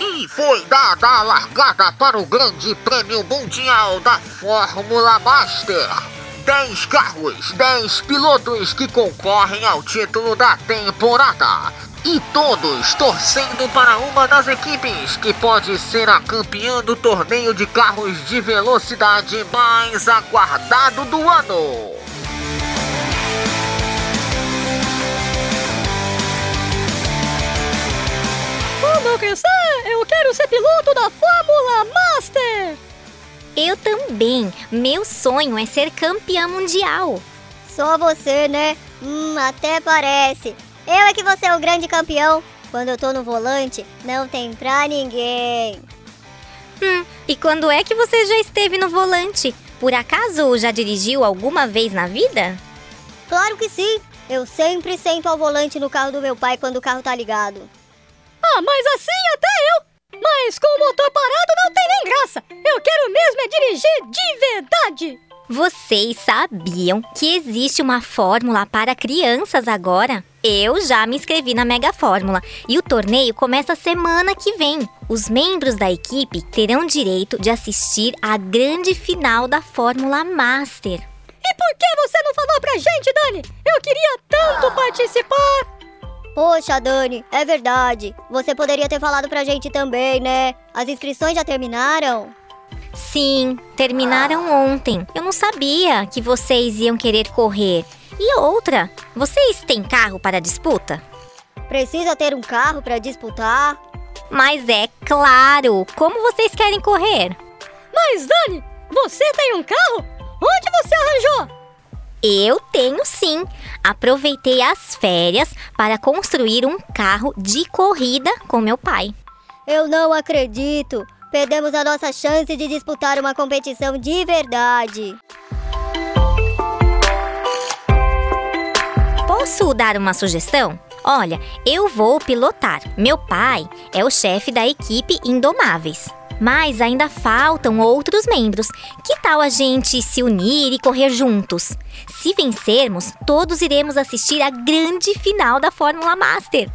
E foi dada a largada para o Grande Prêmio Mundial da Fórmula Master. 10 carros, 10 pilotos que concorrem ao título da temporada. E todos torcendo para uma das equipes que pode ser a campeã do torneio de carros de velocidade mais aguardado do ano. Crescer, eu quero ser piloto da Fórmula Master! Eu também. Meu sonho é ser campeã mundial. Só você, né? Hum, até parece. Eu é que vou ser o grande campeão. Quando eu tô no volante, não tem pra ninguém. Hum, e quando é que você já esteve no volante? Por acaso já dirigiu alguma vez na vida? Claro que sim. Eu sempre sento ao volante no carro do meu pai quando o carro tá ligado. Ah, mas assim até eu! Mas com o motor parado não tem nem graça! Eu quero mesmo é dirigir de verdade! Vocês sabiam que existe uma fórmula para crianças agora? Eu já me inscrevi na Mega Fórmula e o torneio começa semana que vem. Os membros da equipe terão direito de assistir à grande final da Fórmula Master. E por que você não falou pra gente, Dani? Eu queria tanto participar! Poxa, Dani, é verdade. Você poderia ter falado pra gente também, né? As inscrições já terminaram? Sim, terminaram ontem. Eu não sabia que vocês iam querer correr. E outra, vocês têm carro para disputa? Precisa ter um carro pra disputar? Mas é claro! Como vocês querem correr? Mas, Dani, você tem um carro? Onde você arranjou? Eu tenho sim. Aproveitei as férias para construir um carro de corrida com meu pai. Eu não acredito. Perdemos a nossa chance de disputar uma competição de verdade. Posso dar uma sugestão? Olha, eu vou pilotar. Meu pai é o chefe da equipe Indomáveis. Mas ainda faltam outros membros. Que tal a gente se unir e correr juntos? Se vencermos, todos iremos assistir à grande final da Fórmula Master.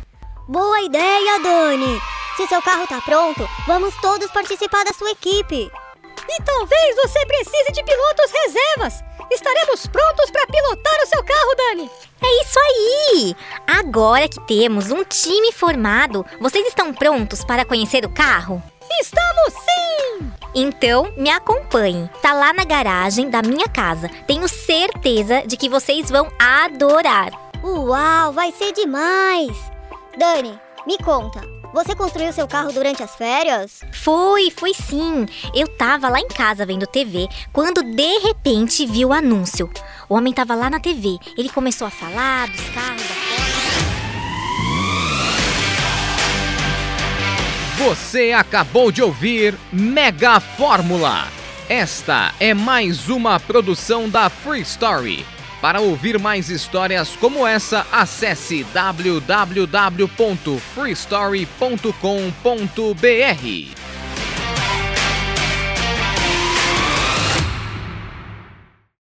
Boa ideia, Dani! Se seu carro tá pronto, vamos todos participar da sua equipe. E talvez você precise de pilotos reservas. Estaremos prontos para pilotar o seu carro, Dani. É isso aí! Agora que temos um time formado, vocês estão prontos para conhecer o carro? Estamos sim! Então, me acompanhem. Tá lá na garagem da minha casa. Tenho certeza de que vocês vão adorar. Uau, vai ser demais! Dani, me conta. Você construiu seu carro durante as férias? Foi, foi sim. Eu tava lá em casa vendo TV quando de repente vi o anúncio. O homem tava lá na TV. Ele começou a falar dos carros Você acabou de ouvir Mega Fórmula. Esta é mais uma produção da Free Story. Para ouvir mais histórias como essa, acesse www.freestory.com.br.